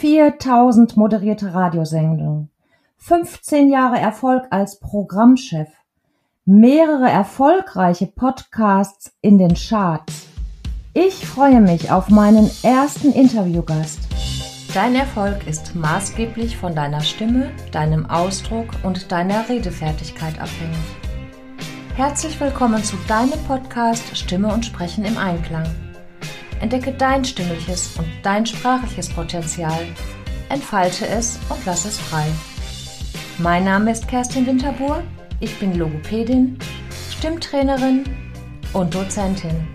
4000 moderierte Radiosendungen, 15 Jahre Erfolg als Programmchef, mehrere erfolgreiche Podcasts in den Charts. Ich freue mich auf meinen ersten Interviewgast. Dein Erfolg ist maßgeblich von deiner Stimme, deinem Ausdruck und deiner Redefertigkeit abhängig. Herzlich willkommen zu deinem Podcast Stimme und Sprechen im Einklang. Entdecke dein stimmliches und dein sprachliches Potenzial, entfalte es und lass es frei. Mein Name ist Kerstin Winterbuhr, ich bin Logopädin, Stimmtrainerin und Dozentin.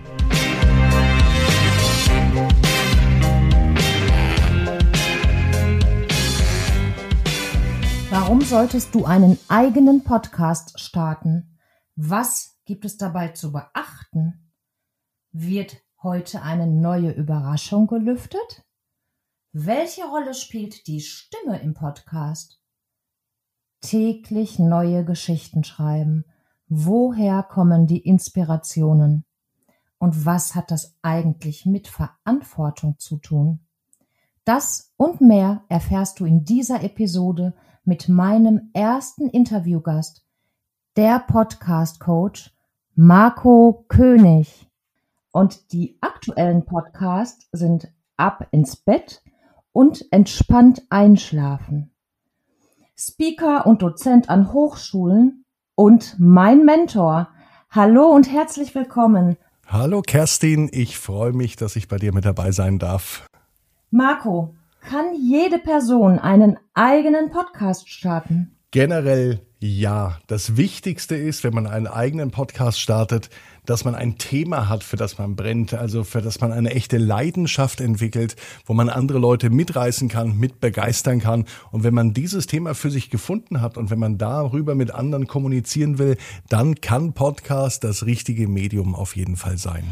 Warum solltest du einen eigenen Podcast starten? Was gibt es dabei zu beachten? Wird heute eine neue Überraschung gelüftet? Welche Rolle spielt die Stimme im Podcast? Täglich neue Geschichten schreiben. Woher kommen die Inspirationen? Und was hat das eigentlich mit Verantwortung zu tun? Das und mehr erfährst du in dieser Episode mit meinem ersten Interviewgast, der Podcast Coach Marco König. Und die aktuellen Podcasts sind Ab ins Bett und Entspannt einschlafen. Speaker und Dozent an Hochschulen und mein Mentor. Hallo und herzlich willkommen. Hallo Kerstin, ich freue mich, dass ich bei dir mit dabei sein darf. Marco, kann jede Person einen eigenen Podcast starten? Generell ja. Das Wichtigste ist, wenn man einen eigenen Podcast startet, dass man ein Thema hat, für das man brennt, also für das man eine echte Leidenschaft entwickelt, wo man andere Leute mitreißen kann, mit begeistern kann. Und wenn man dieses Thema für sich gefunden hat und wenn man darüber mit anderen kommunizieren will, dann kann Podcast das richtige Medium auf jeden Fall sein.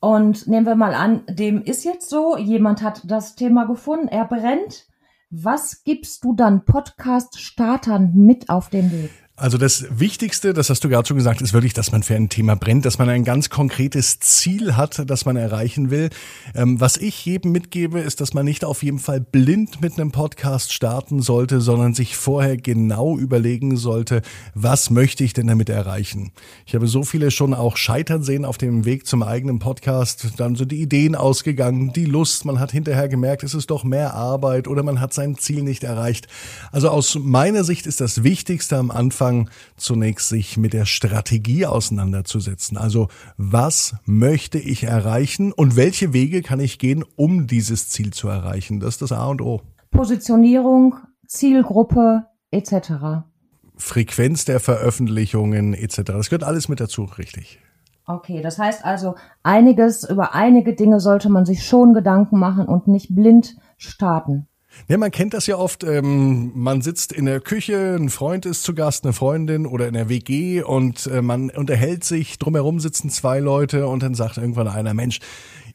Und nehmen wir mal an, dem ist jetzt so, jemand hat das Thema gefunden, er brennt. Was gibst du dann Podcast-Startern mit auf den Weg? Also das Wichtigste, das hast du gerade schon gesagt, ist wirklich, dass man für ein Thema brennt, dass man ein ganz konkretes Ziel hat, das man erreichen will. Ähm, was ich jedem mitgebe, ist, dass man nicht auf jeden Fall blind mit einem Podcast starten sollte, sondern sich vorher genau überlegen sollte, was möchte ich denn damit erreichen. Ich habe so viele schon auch scheitern sehen auf dem Weg zum eigenen Podcast. Dann so die Ideen ausgegangen, die Lust, man hat hinterher gemerkt, es ist doch mehr Arbeit oder man hat sein Ziel nicht erreicht. Also aus meiner Sicht ist das Wichtigste am Anfang, anfangen, zunächst sich mit der Strategie auseinanderzusetzen. Also was möchte ich erreichen und welche Wege kann ich gehen, um dieses Ziel zu erreichen? Das ist das A und O. Positionierung, Zielgruppe etc. Frequenz der Veröffentlichungen etc. Das gehört alles mit dazu, richtig. Okay, das heißt also, einiges über einige Dinge sollte man sich schon Gedanken machen und nicht blind starten. Ja, man kennt das ja oft. Ähm, man sitzt in der Küche, ein Freund ist zu Gast, eine Freundin oder in der WG und äh, man unterhält sich. Drumherum sitzen zwei Leute und dann sagt irgendwann einer Mensch,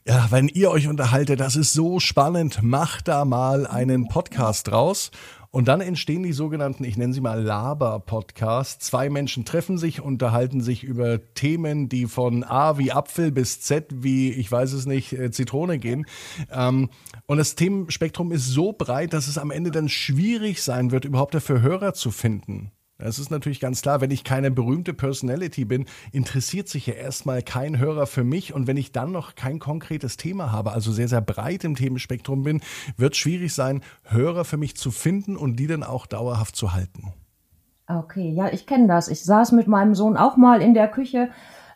ja, wenn ihr euch unterhaltet, das ist so spannend, macht da mal einen Podcast draus. Und dann entstehen die sogenannten, ich nenne sie mal Laber-Podcasts. Zwei Menschen treffen sich, unterhalten sich über Themen, die von A wie Apfel bis Z wie, ich weiß es nicht, äh, Zitrone gehen. Ähm, und das Themenspektrum ist so breit, dass es am Ende dann schwierig sein wird, überhaupt dafür Hörer zu finden. Es ist natürlich ganz klar, wenn ich keine berühmte Personality bin, interessiert sich ja erstmal kein Hörer für mich. Und wenn ich dann noch kein konkretes Thema habe, also sehr, sehr breit im Themenspektrum bin, wird es schwierig sein, Hörer für mich zu finden und die dann auch dauerhaft zu halten. Okay, ja, ich kenne das. Ich saß mit meinem Sohn auch mal in der Küche,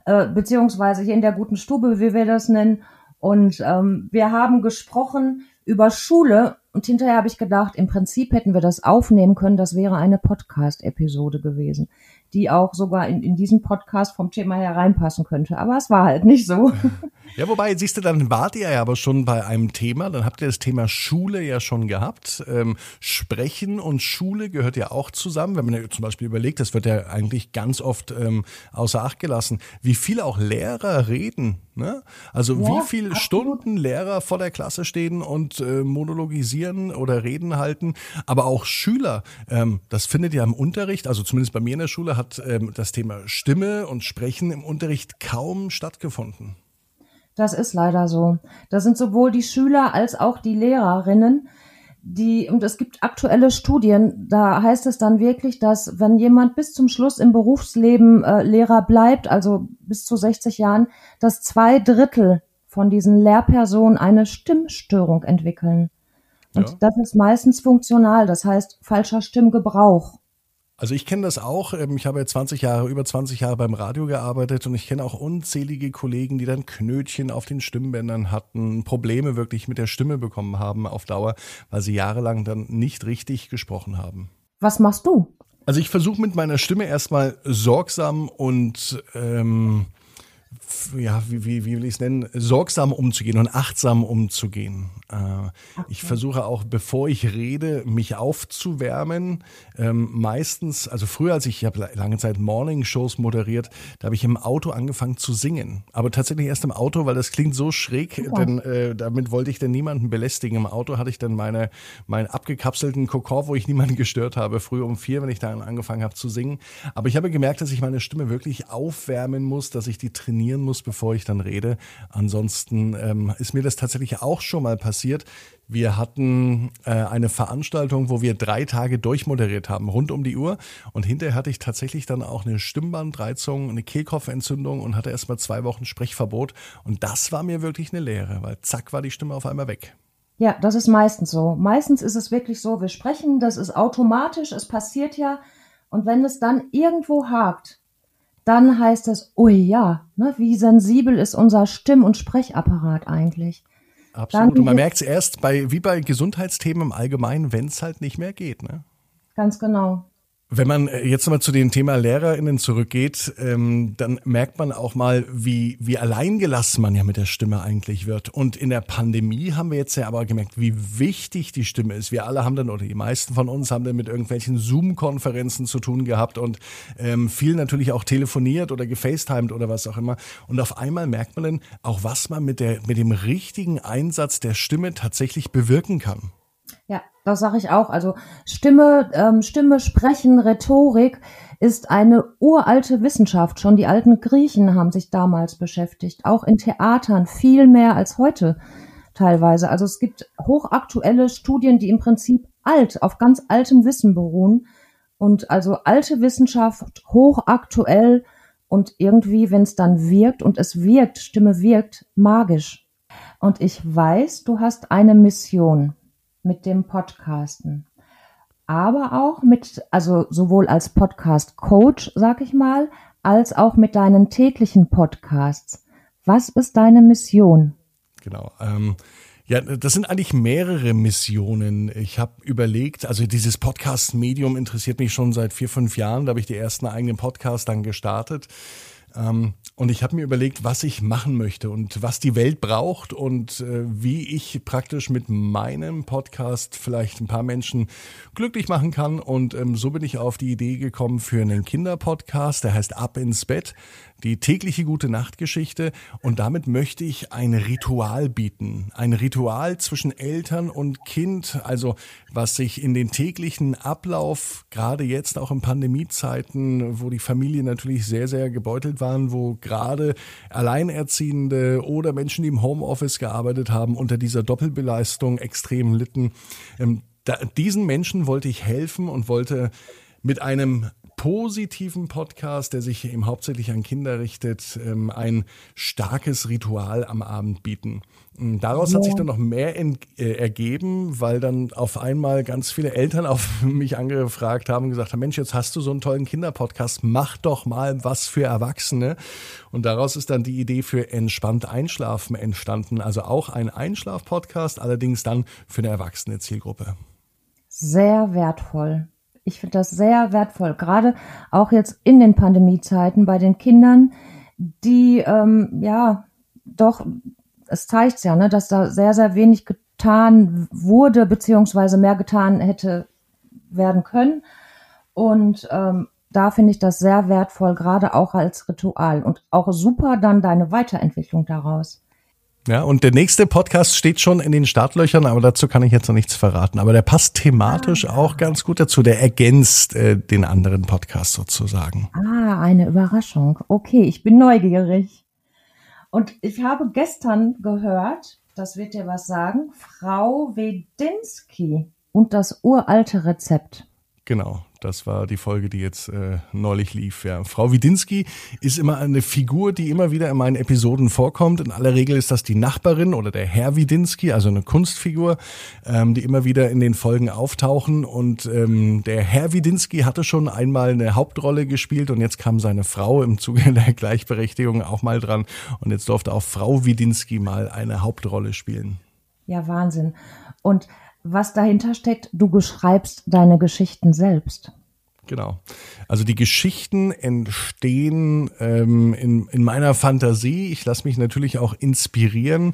äh, beziehungsweise hier in der guten Stube, wie wir das nennen. Und ähm, wir haben gesprochen über Schule. Und hinterher habe ich gedacht, im Prinzip hätten wir das aufnehmen können, das wäre eine Podcast-Episode gewesen, die auch sogar in, in diesen Podcast vom Thema her reinpassen könnte. Aber es war halt nicht so. Ja, wobei, siehst du, dann wart ihr ja aber schon bei einem Thema, dann habt ihr das Thema Schule ja schon gehabt. Ähm, Sprechen und Schule gehört ja auch zusammen. Wenn man ja zum Beispiel überlegt, das wird ja eigentlich ganz oft ähm, außer Acht gelassen, wie viel auch Lehrer reden. Ne? Also ja, wie viele Stunden Lehrer vor der Klasse stehen und äh, monologisieren oder Reden halten, aber auch Schüler. Ähm, das findet ja im Unterricht, also zumindest bei mir in der Schule, hat ähm, das Thema Stimme und Sprechen im Unterricht kaum stattgefunden. Das ist leider so. Da sind sowohl die Schüler als auch die Lehrerinnen die, und es gibt aktuelle Studien, da heißt es dann wirklich, dass wenn jemand bis zum Schluss im Berufsleben äh, Lehrer bleibt, also bis zu 60 Jahren, dass zwei Drittel von diesen Lehrpersonen eine Stimmstörung entwickeln. Und ja. das ist meistens funktional, das heißt falscher Stimmgebrauch. Also ich kenne das auch. Ähm, ich habe ja 20 Jahre, über 20 Jahre beim Radio gearbeitet und ich kenne auch unzählige Kollegen, die dann Knötchen auf den Stimmbändern hatten, Probleme wirklich mit der Stimme bekommen haben auf Dauer, weil sie jahrelang dann nicht richtig gesprochen haben. Was machst du? Also ich versuche mit meiner Stimme erstmal sorgsam und ähm, ja, wie, wie, wie will ich es nennen, sorgsam umzugehen und achtsam umzugehen. Äh, okay. Ich versuche auch, bevor ich rede, mich aufzuwärmen. Ähm, meistens, also früher, als ich, ich habe lange Zeit Morning-Shows moderiert, da habe ich im Auto angefangen zu singen. Aber tatsächlich erst im Auto, weil das klingt so schräg, ja. denn äh, damit wollte ich dann niemanden belästigen. Im Auto hatte ich dann meine, meinen abgekapselten Kokon, wo ich niemanden gestört habe, früh um vier, wenn ich dann angefangen habe zu singen. Aber ich habe gemerkt, dass ich meine Stimme wirklich aufwärmen muss, dass ich die trainieren muss, bevor ich dann rede. Ansonsten ähm, ist mir das tatsächlich auch schon mal passiert. Wir hatten äh, eine Veranstaltung, wo wir drei Tage durchmoderiert haben, rund um die Uhr. Und hinterher hatte ich tatsächlich dann auch eine Stimmbandreizung, eine Kehlkopfentzündung und hatte erst mal zwei Wochen Sprechverbot. Und das war mir wirklich eine Lehre, weil zack war die Stimme auf einmal weg. Ja, das ist meistens so. Meistens ist es wirklich so, wir sprechen, das ist automatisch, es passiert ja. Und wenn es dann irgendwo hakt, dann heißt es, oh ja, ne, wie sensibel ist unser Stimm- und Sprechapparat eigentlich. Absolut. Dann und man merkt es erst bei, wie bei Gesundheitsthemen im Allgemeinen, wenn es halt nicht mehr geht. Ne? Ganz genau. Wenn man äh, jetzt mal zu dem Thema LehrerInnen zurückgeht, ähm, dann merkt man auch mal, wie, wie alleingelassen man ja mit der Stimme eigentlich wird. Und in der Pandemie haben wir jetzt ja aber gemerkt, wie wichtig die Stimme ist. Wir alle haben dann, oder die meisten von uns haben dann mit irgendwelchen Zoom-Konferenzen zu tun gehabt und ähm, viel natürlich auch telefoniert oder gefacetimed oder was auch immer. Und auf einmal merkt man dann auch, was man mit, der, mit dem richtigen Einsatz der Stimme tatsächlich bewirken kann. Ja, das sage ich auch. Also Stimme, ähm, Stimme, Sprechen, Rhetorik ist eine uralte Wissenschaft. Schon die alten Griechen haben sich damals beschäftigt, auch in Theatern viel mehr als heute teilweise. Also es gibt hochaktuelle Studien, die im Prinzip alt, auf ganz altem Wissen beruhen. Und also alte Wissenschaft, hochaktuell und irgendwie, wenn es dann wirkt und es wirkt, Stimme wirkt, magisch. Und ich weiß, du hast eine Mission mit dem Podcasten. Aber auch mit, also sowohl als Podcast-Coach, sag ich mal, als auch mit deinen täglichen Podcasts. Was ist deine Mission? Genau. Ähm ja, das sind eigentlich mehrere Missionen. Ich habe überlegt, also dieses Podcast-Medium interessiert mich schon seit vier, fünf Jahren. Da habe ich die ersten eigenen Podcasts dann gestartet. Ähm, und ich habe mir überlegt, was ich machen möchte und was die Welt braucht und äh, wie ich praktisch mit meinem Podcast vielleicht ein paar Menschen glücklich machen kann. Und ähm, so bin ich auf die Idee gekommen für einen Kinderpodcast, der heißt Ab ins Bett die tägliche gute Nachtgeschichte und damit möchte ich ein Ritual bieten. Ein Ritual zwischen Eltern und Kind, also was sich in den täglichen Ablauf, gerade jetzt auch in Pandemiezeiten, wo die Familien natürlich sehr, sehr gebeutelt waren, wo gerade Alleinerziehende oder Menschen, die im Homeoffice gearbeitet haben, unter dieser Doppelbeleistung extrem litten. Ähm, diesen Menschen wollte ich helfen und wollte mit einem positiven Podcast, der sich eben hauptsächlich an Kinder richtet, ähm, ein starkes Ritual am Abend bieten. Ähm, daraus ja. hat sich dann noch mehr äh, ergeben, weil dann auf einmal ganz viele Eltern auf mich angefragt haben und gesagt haben, Mensch, jetzt hast du so einen tollen Kinderpodcast, mach doch mal was für Erwachsene. Und daraus ist dann die Idee für entspannt Einschlafen entstanden. Also auch ein Einschlaf-Podcast, allerdings dann für eine erwachsene Zielgruppe. Sehr wertvoll. Ich finde das sehr wertvoll, gerade auch jetzt in den Pandemiezeiten bei den Kindern, die ähm, ja doch, es zeigt ja, ne, dass da sehr, sehr wenig getan wurde, beziehungsweise mehr getan hätte werden können. Und ähm, da finde ich das sehr wertvoll, gerade auch als Ritual und auch super dann deine Weiterentwicklung daraus. Ja, und der nächste Podcast steht schon in den Startlöchern, aber dazu kann ich jetzt noch nichts verraten. Aber der passt thematisch ah. auch ganz gut dazu. Der ergänzt äh, den anderen Podcast sozusagen. Ah, eine Überraschung. Okay, ich bin neugierig. Und ich habe gestern gehört, das wird dir was sagen. Frau Wedinski und das uralte Rezept. Genau, das war die Folge, die jetzt äh, neulich lief. Ja. Frau Widinski ist immer eine Figur, die immer wieder in meinen Episoden vorkommt. In aller Regel ist das die Nachbarin oder der Herr Widinski, also eine Kunstfigur, ähm, die immer wieder in den Folgen auftauchen. Und ähm, der Herr Widinski hatte schon einmal eine Hauptrolle gespielt und jetzt kam seine Frau im Zuge der Gleichberechtigung auch mal dran. Und jetzt durfte auch Frau Widinski mal eine Hauptrolle spielen. Ja, Wahnsinn. Und was dahinter steckt, du beschreibst deine Geschichten selbst. Genau. Also die Geschichten entstehen ähm, in, in meiner Fantasie. Ich lasse mich natürlich auch inspirieren.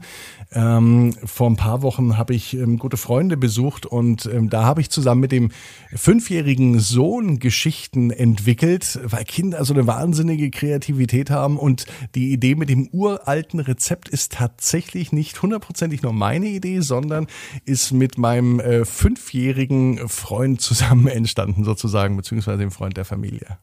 Ähm, vor ein paar Wochen habe ich ähm, gute Freunde besucht und ähm, da habe ich zusammen mit dem fünfjährigen Sohn Geschichten entwickelt, weil Kinder so eine wahnsinnige Kreativität haben und die Idee mit dem uralten Rezept ist tatsächlich nicht hundertprozentig nur meine Idee, sondern ist mit meinem äh, fünfjährigen Freund zusammen entstanden sozusagen, beziehungsweise beziehungsweise dem Freund der Familie.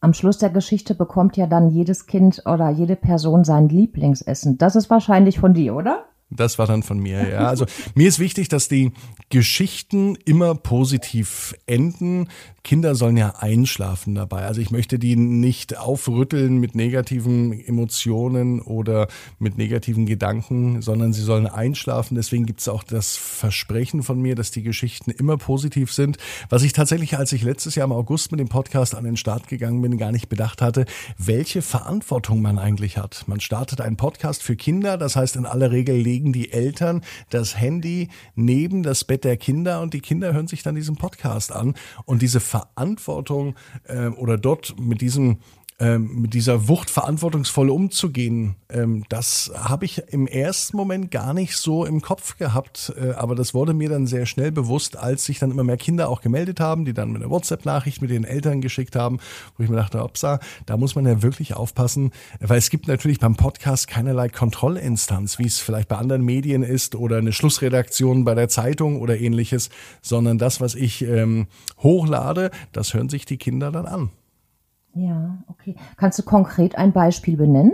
Am Schluss der Geschichte bekommt ja dann jedes Kind oder jede Person sein Lieblingsessen. Das ist wahrscheinlich von dir, oder? Das war dann von mir, ja. Also mir ist wichtig, dass die Geschichten immer positiv enden. Kinder sollen ja einschlafen dabei. Also ich möchte die nicht aufrütteln mit negativen Emotionen oder mit negativen Gedanken, sondern sie sollen einschlafen. Deswegen gibt es auch das Versprechen von mir, dass die Geschichten immer positiv sind. Was ich tatsächlich, als ich letztes Jahr im August mit dem Podcast an den Start gegangen bin, gar nicht bedacht hatte, welche Verantwortung man eigentlich hat. Man startet einen Podcast für Kinder, das heißt in aller Regel legen die Eltern das Handy neben das Bett der Kinder und die Kinder hören sich dann diesen Podcast an. Und diese Verantwortung äh, oder dort mit diesem ähm, mit dieser Wucht verantwortungsvoll umzugehen, ähm, das habe ich im ersten Moment gar nicht so im Kopf gehabt, äh, aber das wurde mir dann sehr schnell bewusst, als sich dann immer mehr Kinder auch gemeldet haben, die dann mit einer WhatsApp-Nachricht mit den Eltern geschickt haben, wo ich mir dachte, opsa, da muss man ja wirklich aufpassen, weil es gibt natürlich beim Podcast keinerlei Kontrollinstanz, wie es vielleicht bei anderen Medien ist oder eine Schlussredaktion bei der Zeitung oder ähnliches, sondern das, was ich ähm, hochlade, das hören sich die Kinder dann an. Ja, okay. Kannst du konkret ein Beispiel benennen?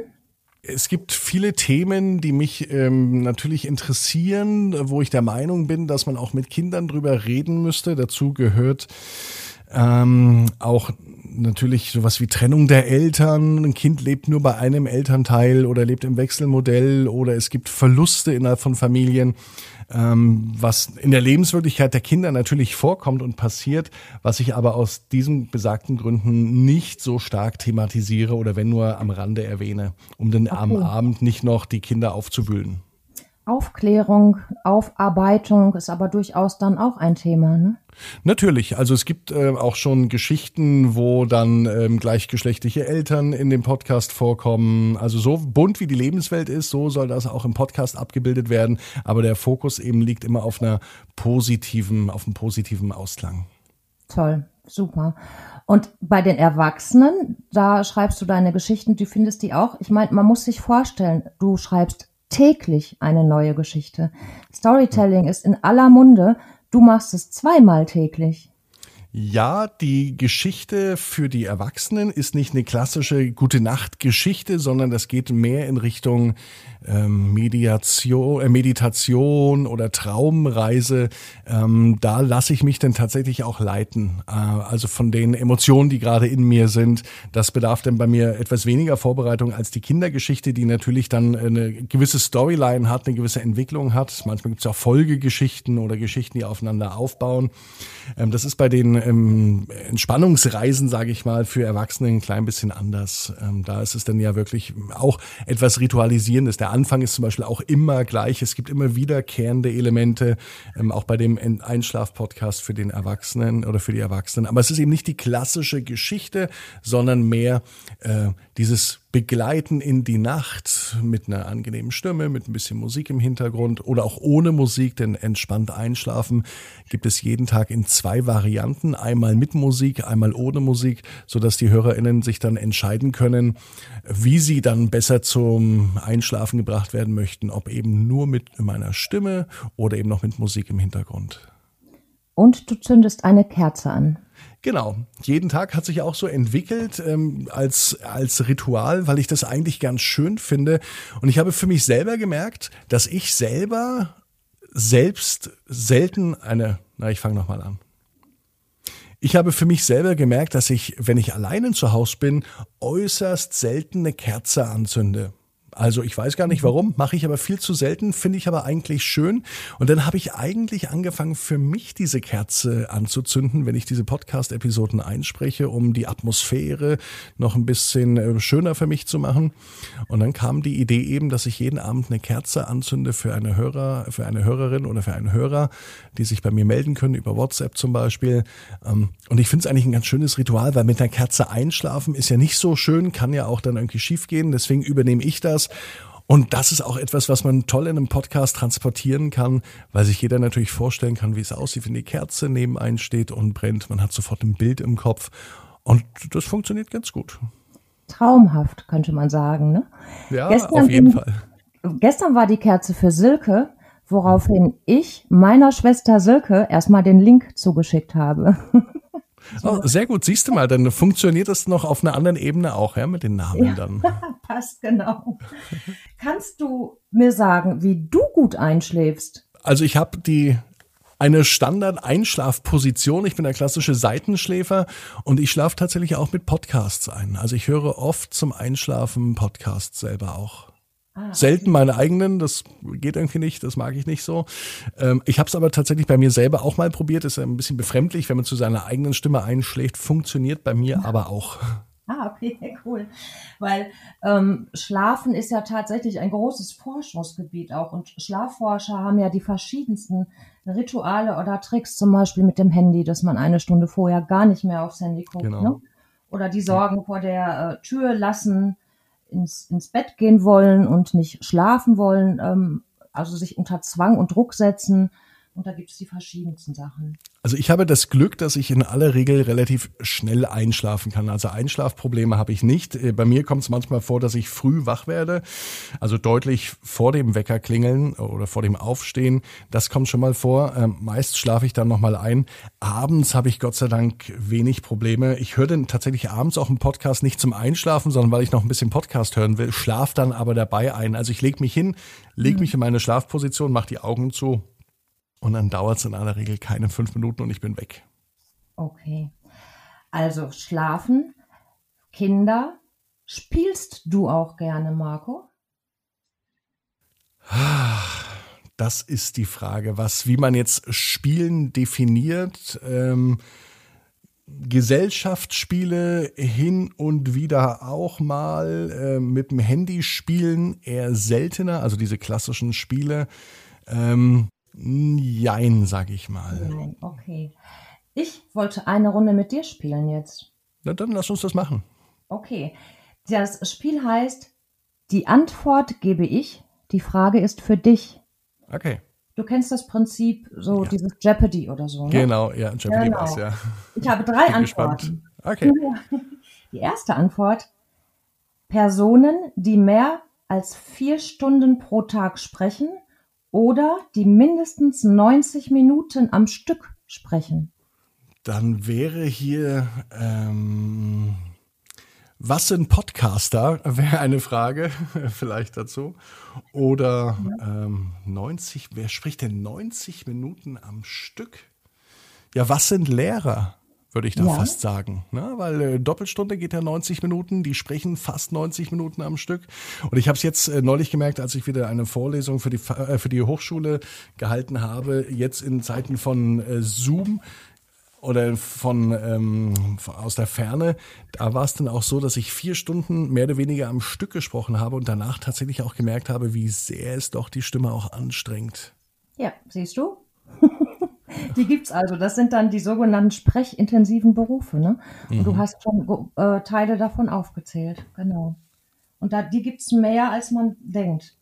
Es gibt viele Themen, die mich ähm, natürlich interessieren, wo ich der Meinung bin, dass man auch mit Kindern drüber reden müsste. Dazu gehört ähm, auch natürlich sowas wie Trennung der Eltern. Ein Kind lebt nur bei einem Elternteil oder lebt im Wechselmodell oder es gibt Verluste innerhalb von Familien, ähm, was in der Lebenswirklichkeit der Kinder natürlich vorkommt und passiert, was ich aber aus diesen besagten Gründen nicht so stark thematisiere oder wenn nur am Rande erwähne, um dann okay. am Abend nicht noch die Kinder aufzuwühlen. Aufklärung, Aufarbeitung ist aber durchaus dann auch ein Thema, ne? Natürlich, also es gibt äh, auch schon Geschichten, wo dann ähm, gleichgeschlechtliche Eltern in dem Podcast vorkommen. Also so bunt wie die Lebenswelt ist, so soll das auch im Podcast abgebildet werden. Aber der Fokus eben liegt immer auf einer positiven, auf einem positiven Ausklang. Toll, super. Und bei den Erwachsenen, da schreibst du deine Geschichten, du findest die auch. Ich meine, man muss sich vorstellen, du schreibst täglich eine neue Geschichte. Storytelling ist in aller Munde. Du machst es zweimal täglich. Ja, die Geschichte für die Erwachsenen ist nicht eine klassische Gute Nacht Geschichte, sondern das geht mehr in Richtung ähm, Mediation, äh, Meditation oder Traumreise. Ähm, da lasse ich mich dann tatsächlich auch leiten. Äh, also von den Emotionen, die gerade in mir sind. Das bedarf dann bei mir etwas weniger Vorbereitung als die Kindergeschichte, die natürlich dann eine gewisse Storyline hat, eine gewisse Entwicklung hat. Manchmal gibt es auch Folgegeschichten oder Geschichten, die aufeinander aufbauen. Ähm, das ist bei den ähm, Entspannungsreisen, sage ich mal, für Erwachsene ein klein bisschen anders. Ähm, da ist es dann ja wirklich auch etwas Ritualisierendes. Der Anfang ist zum Beispiel auch immer gleich. Es gibt immer wiederkehrende Elemente, ähm, auch bei dem Einschlaf-Podcast für den Erwachsenen oder für die Erwachsenen. Aber es ist eben nicht die klassische Geschichte, sondern mehr äh, dieses begleiten in die Nacht mit einer angenehmen Stimme, mit ein bisschen Musik im Hintergrund oder auch ohne Musik, denn entspannt einschlafen gibt es jeden Tag in zwei Varianten, einmal mit Musik, einmal ohne Musik, so dass die Hörerinnen sich dann entscheiden können, wie sie dann besser zum Einschlafen gebracht werden möchten, ob eben nur mit meiner Stimme oder eben noch mit Musik im Hintergrund. Und du zündest eine Kerze an. Genau. Jeden Tag hat sich auch so entwickelt ähm, als, als Ritual, weil ich das eigentlich ganz schön finde. Und ich habe für mich selber gemerkt, dass ich selber selbst selten eine, na, ich fange nochmal an. Ich habe für mich selber gemerkt, dass ich, wenn ich alleine zu Hause bin, äußerst selten eine Kerze anzünde. Also ich weiß gar nicht warum, mache ich aber viel zu selten, finde ich aber eigentlich schön. Und dann habe ich eigentlich angefangen, für mich diese Kerze anzuzünden, wenn ich diese Podcast-Episoden einspreche, um die Atmosphäre noch ein bisschen äh, schöner für mich zu machen. Und dann kam die Idee eben, dass ich jeden Abend eine Kerze anzünde für eine Hörer, für eine Hörerin oder für einen Hörer, die sich bei mir melden können, über WhatsApp zum Beispiel. Ähm, und ich finde es eigentlich ein ganz schönes Ritual, weil mit einer Kerze einschlafen ist ja nicht so schön, kann ja auch dann irgendwie schief gehen. Deswegen übernehme ich das und das ist auch etwas, was man toll in einem Podcast transportieren kann, weil sich jeder natürlich vorstellen kann, wie es aussieht, wenn die Kerze neben einen steht und brennt. Man hat sofort ein Bild im Kopf. Und das funktioniert ganz gut. Traumhaft, könnte man sagen. Ne? Ja, gestern auf jeden Fall. Gestern war die Kerze für Silke, woraufhin ich meiner Schwester Silke erstmal den Link zugeschickt habe. Oh, sehr gut, siehst du mal, dann funktioniert das noch auf einer anderen Ebene auch, ja, mit den Namen ja, dann. Passt genau. Kannst du mir sagen, wie du gut einschläfst? Also ich habe die eine Standard-Einschlafposition. Ich bin der klassische Seitenschläfer und ich schlafe tatsächlich auch mit Podcasts ein. Also ich höre oft zum Einschlafen Podcasts selber auch. Ah, Selten meine eigenen, das geht irgendwie nicht, das mag ich nicht so. Ähm, ich habe es aber tatsächlich bei mir selber auch mal probiert. Ist ein bisschen befremdlich, wenn man zu seiner eigenen Stimme einschlägt. Funktioniert bei mir aber auch. Ah, okay, cool. Weil ähm, Schlafen ist ja tatsächlich ein großes Forschungsgebiet auch. Und Schlafforscher haben ja die verschiedensten Rituale oder Tricks, zum Beispiel mit dem Handy, dass man eine Stunde vorher gar nicht mehr aufs Handy guckt. Genau. Ne? Oder die Sorgen vor der äh, Tür lassen ins, ins Bett gehen wollen und nicht schlafen wollen, ähm, also sich unter Zwang und Druck setzen. Und da gibt es die verschiedensten Sachen. Also ich habe das Glück, dass ich in aller Regel relativ schnell einschlafen kann. Also Einschlafprobleme habe ich nicht. Äh, bei mir kommt es manchmal vor, dass ich früh wach werde, also deutlich vor dem Wecker klingeln oder vor dem Aufstehen. Das kommt schon mal vor. Ähm, meist schlafe ich dann nochmal ein. Abends habe ich Gott sei Dank wenig Probleme. Ich höre dann tatsächlich abends auch einen Podcast nicht zum Einschlafen, sondern weil ich noch ein bisschen Podcast hören will, schlaf dann aber dabei ein. Also ich lege mich hin, lege mhm. mich in meine Schlafposition, mache die Augen zu und dann dauert es in aller Regel keine fünf Minuten und ich bin weg. Okay. Also schlafen, Kinder. Spielst du auch gerne, Marco? Das ist die Frage, was, wie man jetzt Spielen definiert. Ähm, Gesellschaftsspiele hin und wieder auch mal äh, mit dem Handy spielen, eher seltener, also diese klassischen Spiele. Ähm, Jein, sag ich mal. Nein, okay. Ich wollte eine Runde mit dir spielen jetzt. Na dann lass uns das machen. Okay. Das Spiel heißt, die Antwort gebe ich, die Frage ist für dich. Okay. Du kennst das Prinzip, so ja. dieses Jeopardy oder so. Ne? Genau, ja, Jeopardy genau. Was, ja. Ich habe drei Antworten. Gespannt. Okay. Die erste Antwort: Personen, die mehr als vier Stunden pro Tag sprechen, oder die mindestens 90 Minuten am Stück sprechen. Dann wäre hier, ähm, was sind Podcaster? Wäre eine Frage vielleicht dazu. Oder ja. ähm, 90, wer spricht denn 90 Minuten am Stück? Ja, was sind Lehrer? Würde ich da ja. fast sagen. Ne? Weil äh, Doppelstunde geht ja 90 Minuten, die sprechen fast 90 Minuten am Stück. Und ich habe es jetzt äh, neulich gemerkt, als ich wieder eine Vorlesung für die, äh, für die Hochschule gehalten habe, jetzt in Zeiten von äh, Zoom oder von ähm, aus der Ferne, da war es dann auch so, dass ich vier Stunden mehr oder weniger am Stück gesprochen habe und danach tatsächlich auch gemerkt habe, wie sehr es doch die Stimme auch anstrengt. Ja, siehst du? Die gibt's also. Das sind dann die sogenannten sprechintensiven Berufe. Ne? Und mhm. du hast schon äh, Teile davon aufgezählt. Genau. Und da, die gibt's mehr, als man denkt.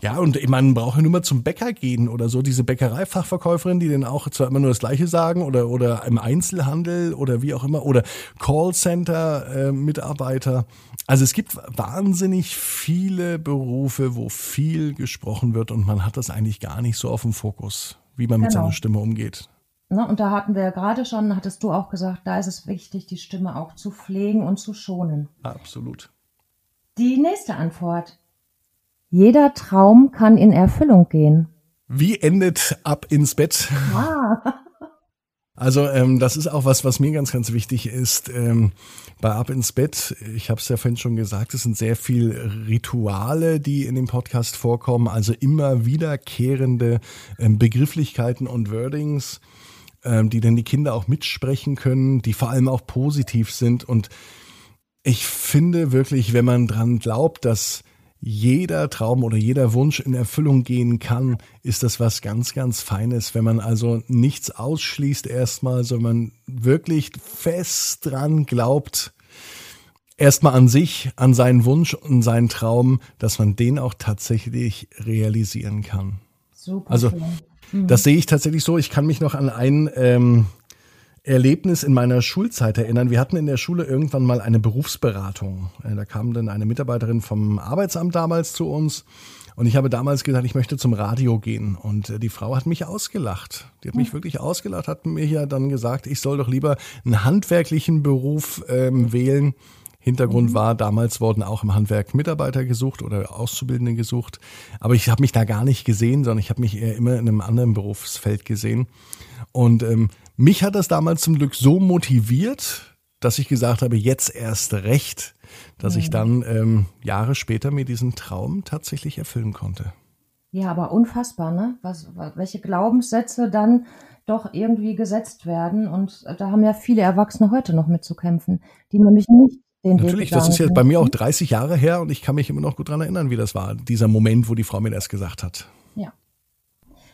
Ja, und man braucht ja nur mal zum Bäcker gehen oder so, diese Bäckereifachverkäuferin, die dann auch zwar immer nur das Gleiche sagen oder, oder im Einzelhandel oder wie auch immer oder Callcenter-Mitarbeiter. Äh, also es gibt wahnsinnig viele Berufe, wo viel gesprochen wird und man hat das eigentlich gar nicht so auf dem Fokus wie man mit seiner genau. Stimme umgeht. Ne, und da hatten wir ja gerade schon, hattest du auch gesagt, da ist es wichtig, die Stimme auch zu pflegen und zu schonen. Absolut. Die nächste Antwort. Jeder Traum kann in Erfüllung gehen. Wie endet ab ins Bett? Ah. Also ähm, das ist auch was, was mir ganz, ganz wichtig ist. Ähm, bei Ab ins Bett, ich habe es ja vorhin schon gesagt, es sind sehr viel Rituale, die in dem Podcast vorkommen, also immer wiederkehrende ähm, Begrifflichkeiten und Wordings, ähm, die dann die Kinder auch mitsprechen können, die vor allem auch positiv sind. Und ich finde wirklich, wenn man dran glaubt, dass jeder Traum oder jeder Wunsch in Erfüllung gehen kann, ist das was ganz, ganz Feines, wenn man also nichts ausschließt erstmal, sondern wirklich fest dran glaubt, erstmal an sich, an seinen Wunsch und seinen Traum, dass man den auch tatsächlich realisieren kann. Super. Also, mhm. das sehe ich tatsächlich so. Ich kann mich noch an einen ähm, Erlebnis in meiner Schulzeit erinnern. Wir hatten in der Schule irgendwann mal eine Berufsberatung. Äh, da kam dann eine Mitarbeiterin vom Arbeitsamt damals zu uns. Und ich habe damals gesagt, ich möchte zum Radio gehen. Und äh, die Frau hat mich ausgelacht. Die hat mich wirklich ausgelacht, hat mir ja dann gesagt, ich soll doch lieber einen handwerklichen Beruf ähm, wählen. Hintergrund mhm. war, damals wurden auch im Handwerk Mitarbeiter gesucht oder Auszubildende gesucht. Aber ich habe mich da gar nicht gesehen, sondern ich habe mich eher immer in einem anderen Berufsfeld gesehen. Und ähm, mich hat das damals zum Glück so motiviert, dass ich gesagt habe, jetzt erst recht, dass mhm. ich dann ähm, Jahre später mir diesen Traum tatsächlich erfüllen konnte. Ja, aber unfassbar, ne? Was, welche Glaubenssätze dann doch irgendwie gesetzt werden. Und da haben ja viele Erwachsene heute noch mitzukämpfen, die nämlich nicht den Natürlich, das ist jetzt bei mir auch 30 Jahre her und ich kann mich immer noch gut daran erinnern, wie das war, dieser Moment, wo die Frau mir das gesagt hat. Ja.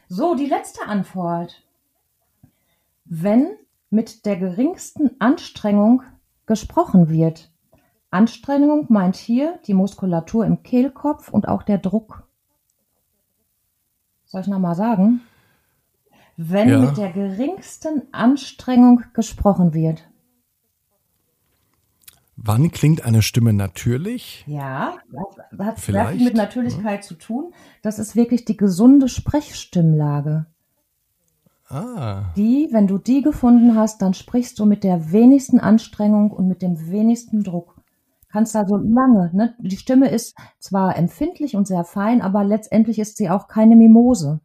So, die letzte Antwort wenn mit der geringsten Anstrengung gesprochen wird. Anstrengung meint hier die Muskulatur im Kehlkopf und auch der Druck. Soll ich nochmal sagen? Wenn ja. mit der geringsten Anstrengung gesprochen wird. Wann klingt eine Stimme natürlich? Ja, das hat sehr viel mit Natürlichkeit ja. zu tun. Das ist wirklich die gesunde Sprechstimmlage. Ah. Die, wenn du die gefunden hast, dann sprichst du mit der wenigsten Anstrengung und mit dem wenigsten Druck. Kannst also lange, ne? Die Stimme ist zwar empfindlich und sehr fein, aber letztendlich ist sie auch keine Mimose.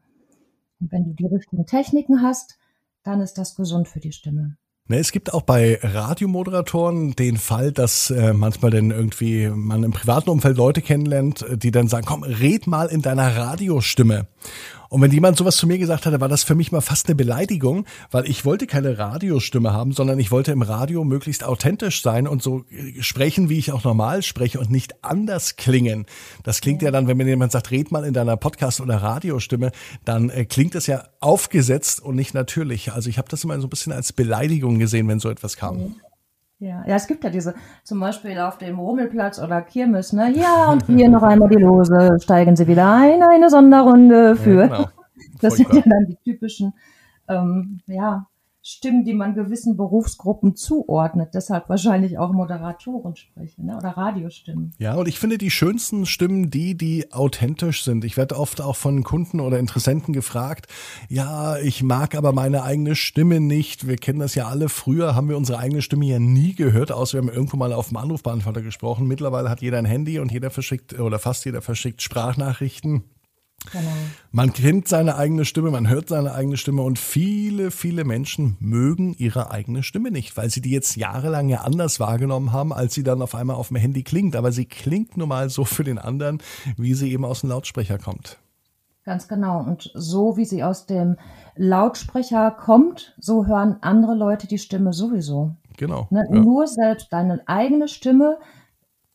Und wenn du die richtigen Techniken hast, dann ist das gesund für die Stimme. Ne, es gibt auch bei Radiomoderatoren den Fall, dass äh, manchmal dann irgendwie man im privaten Umfeld Leute kennenlernt, die dann sagen, komm, red mal in deiner Radiostimme. Und wenn jemand sowas zu mir gesagt hatte, war das für mich mal fast eine Beleidigung, weil ich wollte keine Radiostimme haben, sondern ich wollte im Radio möglichst authentisch sein und so äh, sprechen, wie ich auch normal spreche und nicht anders klingen. Das klingt ja dann, wenn mir jemand sagt, red mal in deiner Podcast- oder Radiostimme, dann äh, klingt das ja aufgesetzt und nicht natürlich. Also ich habe das immer so ein bisschen als Beleidigung gesehen, wenn so etwas kam. Ja, ja, es gibt ja diese, zum Beispiel auf dem Rummelplatz oder Kirmes, ne? Ja, und hier noch einmal die Lose, steigen Sie wieder ein, eine Sonderrunde für. Ja, genau. Das sind ja dann die typischen, ähm, ja, Stimmen, die man gewissen Berufsgruppen zuordnet. Deshalb wahrscheinlich auch Moderatoren sprechen ne? oder Radiostimmen. Ja, und ich finde die schönsten Stimmen die, die authentisch sind. Ich werde oft auch von Kunden oder Interessenten gefragt, ja, ich mag aber meine eigene Stimme nicht. Wir kennen das ja alle. Früher haben wir unsere eigene Stimme ja nie gehört, außer wir haben irgendwo mal auf dem Anrufbeantworter gesprochen. Mittlerweile hat jeder ein Handy und jeder verschickt oder fast jeder verschickt Sprachnachrichten. Genau. Man kennt seine eigene Stimme, man hört seine eigene Stimme und viele, viele Menschen mögen ihre eigene Stimme nicht, weil sie die jetzt jahrelang ja anders wahrgenommen haben, als sie dann auf einmal auf dem Handy klingt. Aber sie klingt nun mal so für den anderen, wie sie eben aus dem Lautsprecher kommt. Ganz genau. Und so wie sie aus dem Lautsprecher kommt, so hören andere Leute die Stimme sowieso. Genau. Ne? Ja. Nur selbst deine eigene Stimme,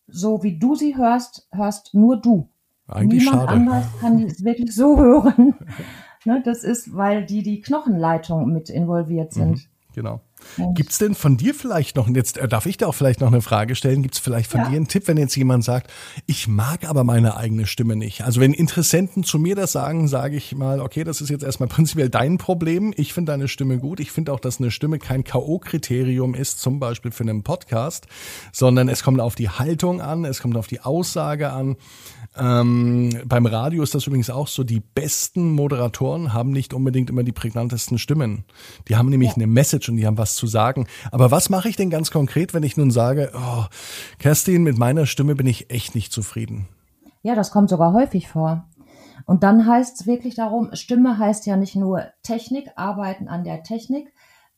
so wie du sie hörst, hörst nur du. Eigentlich Niemand schade. anders kann es wirklich so hören. ne, das ist, weil die die Knochenleitung mit involviert sind. Mhm, genau. Gibt es denn von dir vielleicht noch, jetzt äh, darf ich da auch vielleicht noch eine Frage stellen, gibt es vielleicht von ja. dir einen Tipp, wenn jetzt jemand sagt, ich mag aber meine eigene Stimme nicht? Also wenn Interessenten zu mir das sagen, sage ich mal, okay, das ist jetzt erstmal prinzipiell dein Problem. Ich finde deine Stimme gut. Ich finde auch, dass eine Stimme kein K.O.-Kriterium ist, zum Beispiel für einen Podcast, sondern es kommt auf die Haltung an, es kommt auf die Aussage an. Ähm, beim Radio ist das übrigens auch so. Die besten Moderatoren haben nicht unbedingt immer die prägnantesten Stimmen. Die haben nämlich ja. eine Message und die haben was zu sagen. Aber was mache ich denn ganz konkret, wenn ich nun sage, oh, Kerstin, mit meiner Stimme bin ich echt nicht zufrieden? Ja, das kommt sogar häufig vor. Und dann heißt es wirklich darum, Stimme heißt ja nicht nur Technik, arbeiten an der Technik.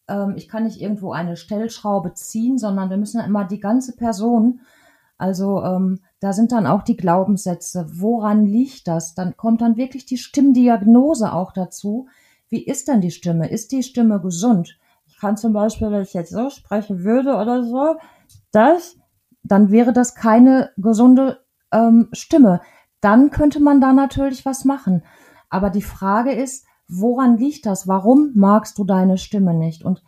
Ähm, ich kann nicht irgendwo eine Stellschraube ziehen, sondern wir müssen ja immer die ganze Person, also ähm, da sind dann auch die Glaubenssätze. Woran liegt das? Dann kommt dann wirklich die Stimmdiagnose auch dazu. Wie ist denn die Stimme? Ist die Stimme gesund? Ich kann zum Beispiel, wenn ich jetzt so sprechen würde oder so, das, dann wäre das keine gesunde ähm, Stimme. Dann könnte man da natürlich was machen. Aber die Frage ist, woran liegt das? Warum magst du deine Stimme nicht? Und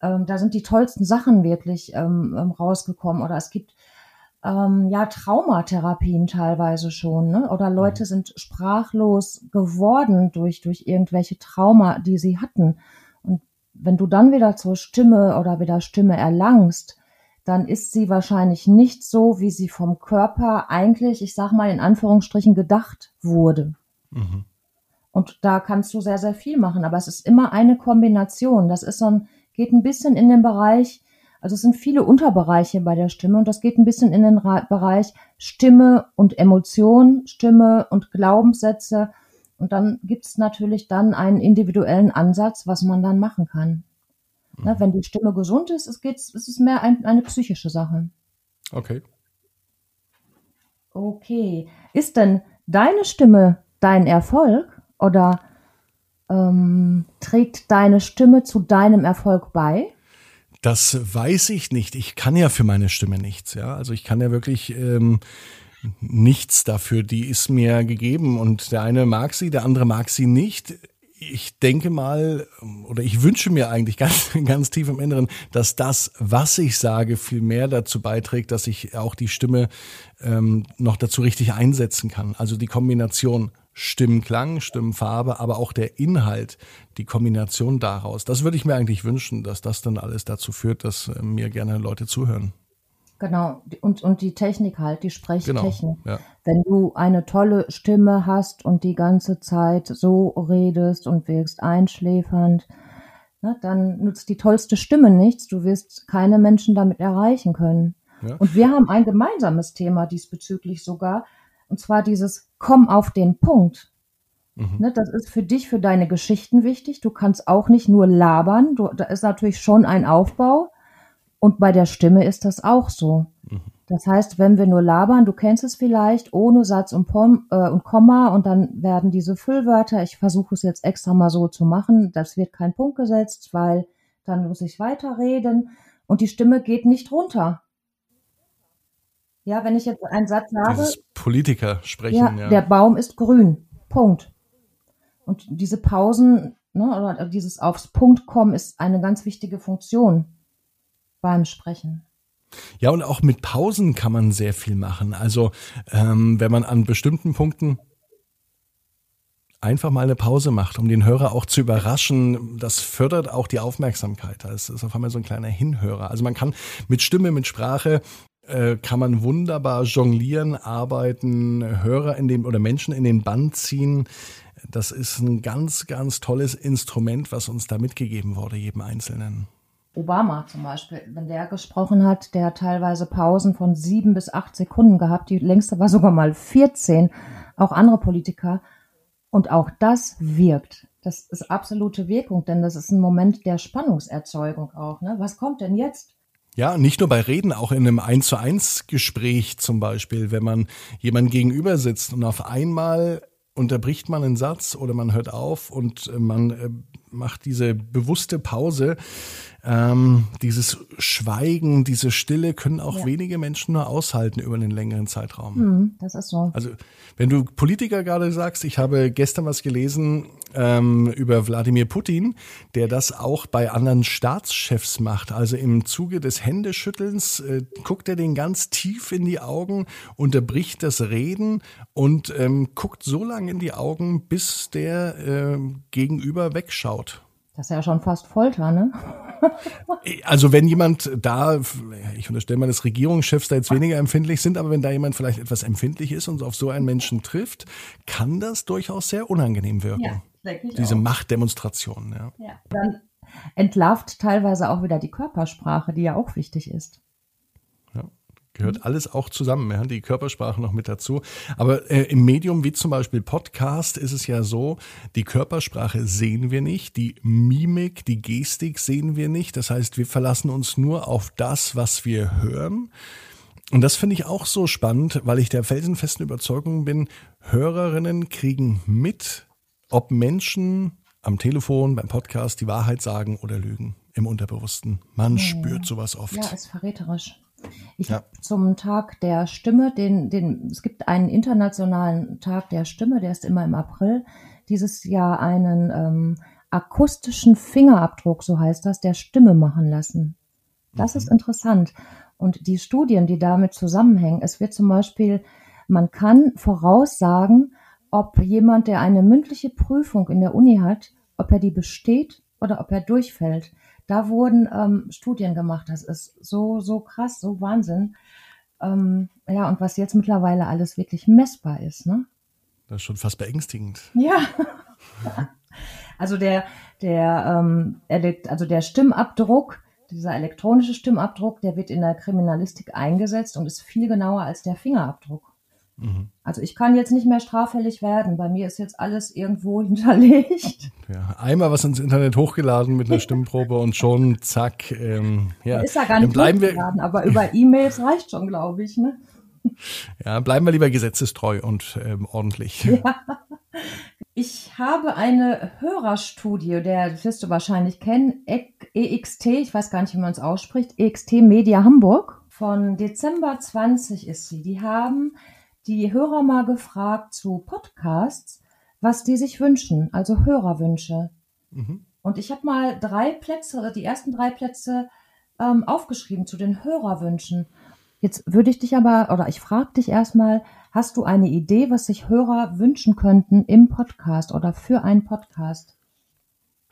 ähm, da sind die tollsten Sachen wirklich ähm, ähm rausgekommen. Oder es gibt ähm, ja Traumatherapien teilweise schon, ne? Oder mhm. Leute sind sprachlos geworden durch durch irgendwelche Trauma, die sie hatten. Und wenn du dann wieder zur Stimme oder wieder Stimme erlangst, dann ist sie wahrscheinlich nicht so, wie sie vom Körper eigentlich, ich sag mal in Anführungsstrichen, gedacht wurde. Mhm. Und da kannst du sehr, sehr viel machen. Aber es ist immer eine Kombination. Das ist so ein, geht ein bisschen in den Bereich, also es sind viele Unterbereiche bei der Stimme und das geht ein bisschen in den Bereich Stimme und Emotion, Stimme und Glaubenssätze. Und dann gibt es natürlich dann einen individuellen Ansatz, was man dann machen kann. Mhm. Ne, wenn die Stimme gesund ist, es, geht, es ist mehr ein, eine psychische Sache. Okay. Okay. Ist denn deine Stimme dein Erfolg oder ähm, trägt deine Stimme zu deinem Erfolg bei? Das weiß ich nicht. Ich kann ja für meine Stimme nichts. Ja, also ich kann ja wirklich ähm, nichts dafür. Die ist mir gegeben und der eine mag sie, der andere mag sie nicht. Ich denke mal, oder ich wünsche mir eigentlich ganz, ganz tief im Inneren, dass das, was ich sage, viel mehr dazu beiträgt, dass ich auch die Stimme ähm, noch dazu richtig einsetzen kann. Also die Kombination Stimmklang, Stimmfarbe, aber auch der Inhalt, die Kombination daraus. Das würde ich mir eigentlich wünschen, dass das dann alles dazu führt, dass äh, mir gerne Leute zuhören. Genau, und, und die Technik halt, die Sprechtechnik. Genau, ja. Wenn du eine tolle Stimme hast und die ganze Zeit so redest und wirkst einschläfernd, ne, dann nutzt die tollste Stimme nichts. Du wirst keine Menschen damit erreichen können. Ja. Und wir haben ein gemeinsames Thema diesbezüglich sogar, und zwar dieses Komm auf den Punkt. Mhm. Ne, das ist für dich, für deine Geschichten wichtig. Du kannst auch nicht nur labern. Du, da ist natürlich schon ein Aufbau. Und bei der Stimme ist das auch so. Mhm. Das heißt, wenn wir nur labern, du kennst es vielleicht, ohne Satz und, Pom, äh, und Komma und dann werden diese Füllwörter, ich versuche es jetzt extra mal so zu machen, das wird kein Punkt gesetzt, weil dann muss ich weiterreden und die Stimme geht nicht runter. Ja, wenn ich jetzt einen Satz sage. Dieses Politiker sprechen, ja, ja. Der Baum ist grün. Punkt. Und diese Pausen, ne, oder dieses aufs Punkt kommen, ist eine ganz wichtige Funktion beim Sprechen. Ja, und auch mit Pausen kann man sehr viel machen. Also, ähm, wenn man an bestimmten Punkten einfach mal eine Pause macht, um den Hörer auch zu überraschen, das fördert auch die Aufmerksamkeit. Das ist auf einmal so ein kleiner Hinhörer. Also man kann mit Stimme, mit Sprache äh, kann man wunderbar jonglieren, arbeiten, Hörer in dem oder Menschen in den Band ziehen. Das ist ein ganz, ganz tolles Instrument, was uns da mitgegeben wurde, jedem Einzelnen. Obama zum Beispiel, wenn der gesprochen hat, der hat teilweise Pausen von sieben bis acht Sekunden gehabt. Die längste war sogar mal 14. Auch andere Politiker. Und auch das wirkt. Das ist absolute Wirkung, denn das ist ein Moment der Spannungserzeugung auch. Ne? Was kommt denn jetzt? Ja, nicht nur bei Reden, auch in einem Eins zu eins Gespräch zum Beispiel, wenn man jemand gegenüber sitzt und auf einmal unterbricht man einen Satz oder man hört auf und man äh, macht diese bewusste Pause. ähm, dieses Schweigen, diese Stille können auch Ja. wenige Menschen nur aushalten über einen längeren Zeitraum. Hm, das ist so. Also, wenn du Politiker gerade sagst, ich habe gestern was gelesen ähm, über Wladimir Putin, der das auch bei anderen Staatschefs macht. Also im Zuge des Händeschüttelns äh, guckt er den ganz tief in die Augen, unterbricht das Reden und ähm, guckt so lange in die Augen, bis der äh, Gegenüber wegschaut. Das ist ja schon fast Folter, ne? Also wenn jemand da, ich unterstelle mal, dass Regierungschefs da jetzt weniger empfindlich sind, aber wenn da jemand vielleicht etwas empfindlich ist und auf so einen Menschen trifft, kann das durchaus sehr unangenehm wirken. denke ich Diese Machtdemonstration, ja. Ja. Dann entlarvt teilweise auch wieder die Körpersprache, die ja auch wichtig ist. Gehört alles auch zusammen, ja, die Körpersprache noch mit dazu. Aber äh, im Medium wie zum Beispiel Podcast ist es ja so, die Körpersprache sehen wir nicht, die Mimik, die Gestik sehen wir nicht. Das heißt, wir verlassen uns nur auf das, was wir hören. Und das finde ich auch so spannend, weil ich der felsenfesten Überzeugung bin, Hörerinnen kriegen mit, ob Menschen am Telefon, beim Podcast die Wahrheit sagen oder lügen im Unterbewussten. Man spürt sowas oft. Ja, ist verräterisch. Ich Ja. habe zum Tag der Stimme, den, den, es gibt einen internationalen Tag der Stimme, der ist immer im April, dieses Jahr einen ähm, akustischen Fingerabdruck, so heißt das, der Stimme machen lassen. Das ist interessant. Und die Studien, die damit zusammenhängen, es wird zum Beispiel, man kann voraussagen, ob jemand, der eine mündliche Prüfung in der Uni hat, ob er die besteht oder ob er durchfällt. Da wurden ähm, Studien gemacht. Das ist so, so krass, so Wahnsinn. Ähm, ja, und was jetzt mittlerweile alles wirklich messbar ist, ne? Das ist schon fast beängstigend. Ja. Also der, der, ähm, also der Stimmabdruck, dieser elektronische Stimmabdruck, der wird in der Kriminalistik eingesetzt und ist viel genauer als der Fingerabdruck. Also ich kann jetzt nicht mehr straffällig werden. Bei mir ist jetzt alles irgendwo hinterlegt. Ja, einmal was ins Internet hochgeladen mit einer Stimmprobe und schon zack. Ähm, ja, Ist ja gar dann nicht bleiben wir, hochgeladen, aber über E-Mails reicht schon, glaube ich. Ne? ja, bleiben wir lieber gesetzestreu und ähm, ordentlich. Ich habe eine Hörerstudie, der wirst du wahrscheinlich kennen, EXT, ich weiß gar nicht, wie man es ausspricht, EXT Media Hamburg. Von Dezember 20 ist sie. Die haben die Hörer mal gefragt zu Podcasts, was die sich wünschen, also Hörerwünsche. Mhm. Und ich habe mal drei Plätze, die ersten drei Plätze ähm, aufgeschrieben zu den Hörerwünschen. Jetzt würde ich dich aber, oder ich frage dich erstmal, hast du eine Idee, was sich Hörer wünschen könnten im Podcast oder für einen Podcast?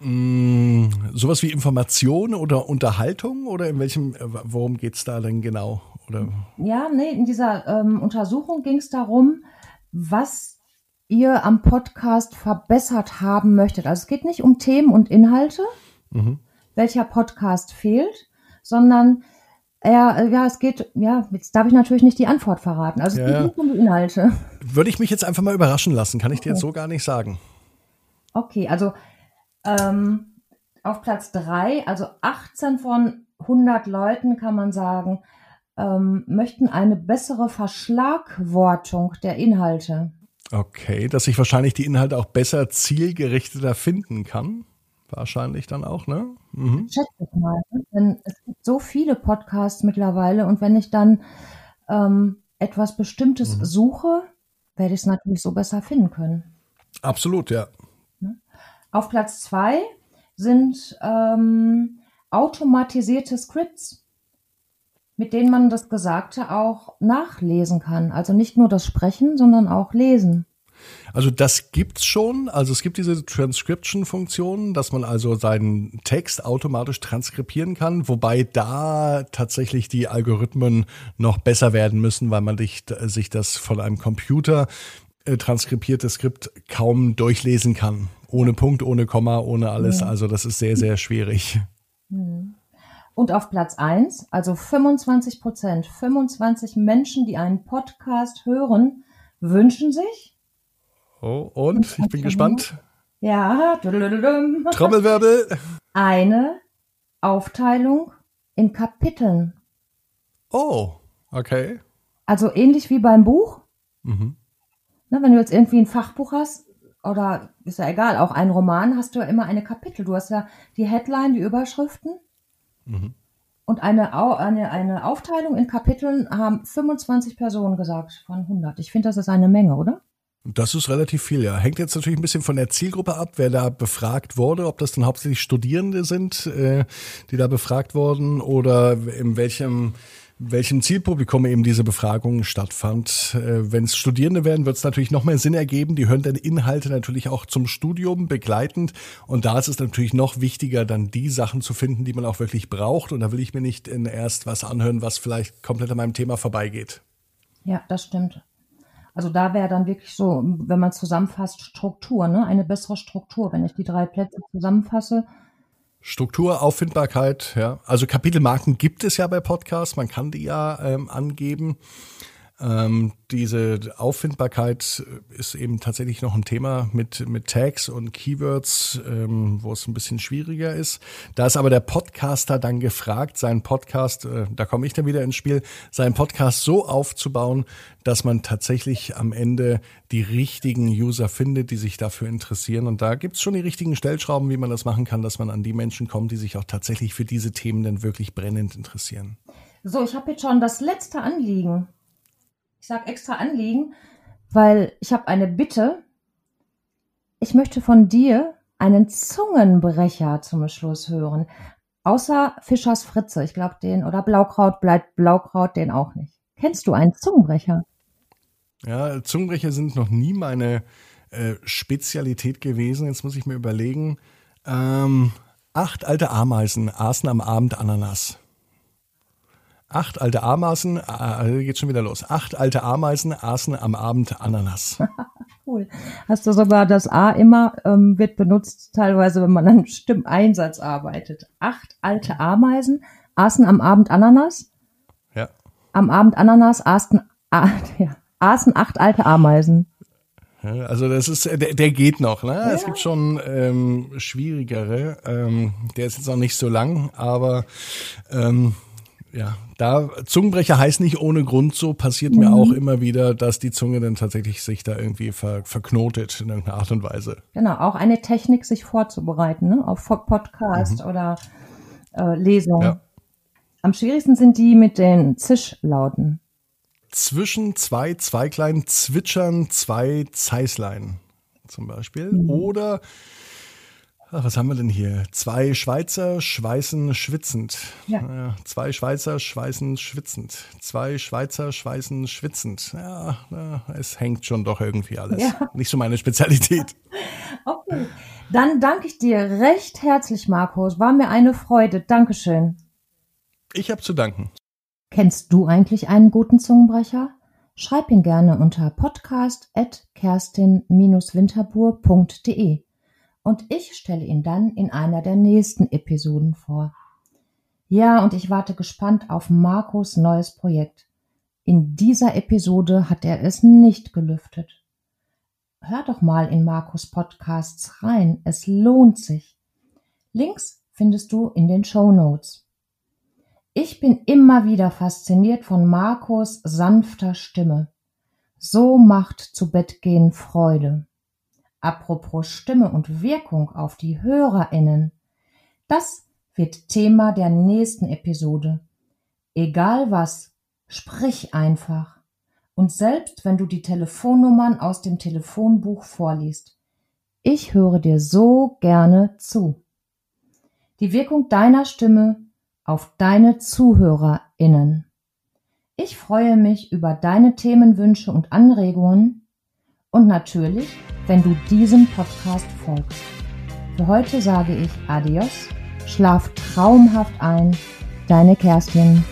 Mm, sowas wie Information oder Unterhaltung oder in welchem, äh, worum geht's da denn genau? Oder Ja, nee, in dieser ähm, Untersuchung ging es darum, was ihr am Podcast verbessert haben möchtet. Also es geht nicht um Themen und Inhalte, Mhm. welcher Podcast fehlt, sondern ja, äh, ja, es geht, ja, jetzt darf ich natürlich nicht die Antwort verraten. Also es Ja, geht nicht um die Inhalte. würde ich mich jetzt einfach mal überraschen lassen, kann ich dir jetzt so gar nicht sagen. Okay, also ähm, auf Platz drei, also 18 von 100 Leuten kann man sagen, ähm, möchten eine bessere Verschlagwortung der Inhalte. Okay, dass ich wahrscheinlich die Inhalte auch besser zielgerichteter finden kann. Wahrscheinlich dann auch, ne? Mhm. Schätze ich mal. Ne? Denn es gibt so viele Podcasts mittlerweile und wenn ich dann ähm, etwas Bestimmtes suche, werde ich es natürlich so besser finden können. Absolut, ja. Auf Platz zwei sind ähm, automatisierte Scripts, mit denen man das Gesagte auch nachlesen kann. Also nicht nur das Sprechen, sondern auch lesen. Also das gibt's schon. Also es gibt diese Transcription-Funktion, dass man also seinen Text automatisch transkribieren kann, wobei da tatsächlich die Algorithmen noch besser werden müssen, weil man dich, sich das von einem Computer äh, transkribierte Skript kaum durchlesen kann. Ohne Punkt, ohne Komma, ohne alles. Also das ist sehr, sehr schwierig. Und auf Platz eins, also 25 Prozent, 25 Menschen, die einen Podcast hören, wünschen sich, Oh, und ich bin gespannt. ja, Trommelwirbel. eine Aufteilung in Kapiteln. Oh, okay. Also ähnlich wie beim Buch. Mhm. Ne, wenn du jetzt irgendwie ein Fachbuch hast, oder ist ja egal, auch ein Roman, hast du ja immer eine Kapitel. Du hast ja die Headline, die Überschriften. Mhm. Und eine, eine, eine Aufteilung in Kapiteln haben 25 Personen gesagt von 100. Ich finde, das ist eine Menge, oder? Das ist relativ viel, ja. Hängt jetzt natürlich ein bisschen von der Zielgruppe ab, wer da befragt wurde, ob das dann hauptsächlich Studierende sind, äh, die da befragt wurden oder in welchem welchem Zielpublikum eben diese Befragung stattfand. Äh, Wenn es Studierende werden, wird es natürlich noch mehr Sinn ergeben. Die hören dann Inhalte natürlich auch zum Studium begleitend. Und da ist es natürlich noch wichtiger, dann die Sachen zu finden, die man auch wirklich braucht. Und da will ich mir nicht erst was anhören, was vielleicht komplett an meinem Thema vorbeigeht. Ja, das stimmt. Also da wäre dann wirklich so, wenn man zusammenfasst, Struktur, ne? eine bessere Struktur. Wenn ich die drei Plätze zusammenfasse, Struktur, Auffindbarkeit, ja. Also Kapitelmarken gibt es ja bei Podcasts, man kann die ja ähm, angeben. Ähm, diese Auffindbarkeit ist eben tatsächlich noch ein Thema mit, mit Tags und Keywords, ähm, wo es ein bisschen schwieriger ist. Da ist aber der Podcaster dann gefragt, seinen Podcast, äh, da komme ich dann wieder ins Spiel, seinen Podcast so aufzubauen, dass man tatsächlich am Ende die richtigen User findet, die sich dafür interessieren. Und da gibt's schon die richtigen Stellschrauben, wie man das machen kann, dass man an die Menschen kommt, die sich auch tatsächlich für diese Themen dann wirklich brennend interessieren. So, ich habe jetzt schon das letzte Anliegen ich sage extra Anliegen, weil ich habe eine Bitte. Ich möchte von dir einen Zungenbrecher zum Schluss hören. Außer Fischers Fritze, ich glaube den, oder Blaukraut bleibt Blaukraut, den auch nicht. Kennst du einen Zungenbrecher? Ja, Zungenbrecher sind noch nie meine äh, Spezialität gewesen. Jetzt muss ich mir überlegen. Ähm, acht alte Ameisen aßen am Abend Ananas. Acht alte Ameisen, äh, geht schon wieder los. Acht alte Ameisen aßen am Abend Ananas. cool. Hast du sogar das A immer, ähm, wird benutzt, teilweise, wenn man an Stimmeinsatz arbeitet. Acht alte Ameisen aßen am Abend Ananas. Ja. Am Abend Ananas aßen, ah, ja, aßen acht alte Ameisen. Also das ist, der, der geht noch, ne? Ja. Es gibt schon ähm, schwierigere. Ähm, der ist jetzt noch nicht so lang, aber ähm, ja, da Zungenbrecher heißt nicht ohne Grund so, passiert mhm. mir auch immer wieder, dass die Zunge dann tatsächlich sich da irgendwie ver, verknotet in irgendeiner Art und Weise. Genau, auch eine Technik, sich vorzubereiten, ne? auf Podcast mhm. oder äh, Lesung. Ja. Am schwierigsten sind die mit den Zischlauten. Zwischen zwei Zweiglein zwitschern zwei Zeislein zum Beispiel. Mhm. Oder Ach, was haben wir denn hier? Zwei Schweizer schweißen schwitzend. Ja. zwei Schweizer schweißen schwitzend. Zwei Schweizer schweißen schwitzend. Ja, ja, es hängt schon doch irgendwie alles. Ja. Nicht so meine Spezialität. okay. Dann danke ich dir recht herzlich, Markus. War mir eine Freude. Dankeschön. Ich habe zu danken. Kennst du eigentlich einen guten Zungenbrecher? Schreib ihn gerne unter podcast.kerstin-winterbuhr.de und ich stelle ihn dann in einer der nächsten Episoden vor. Ja, und ich warte gespannt auf Markus neues Projekt. In dieser Episode hat er es nicht gelüftet. Hör doch mal in Markus Podcasts rein, es lohnt sich. Links findest du in den Show Notes. Ich bin immer wieder fasziniert von Markus sanfter Stimme. So macht zu Bett gehen Freude. Apropos Stimme und Wirkung auf die HörerInnen. Das wird Thema der nächsten Episode. Egal was, sprich einfach. Und selbst wenn du die Telefonnummern aus dem Telefonbuch vorliest, ich höre dir so gerne zu. Die Wirkung deiner Stimme auf deine ZuhörerInnen. Ich freue mich über deine Themenwünsche und Anregungen und natürlich, wenn du diesem Podcast folgst. Für heute sage ich Adios, schlaf traumhaft ein, deine Kerstin.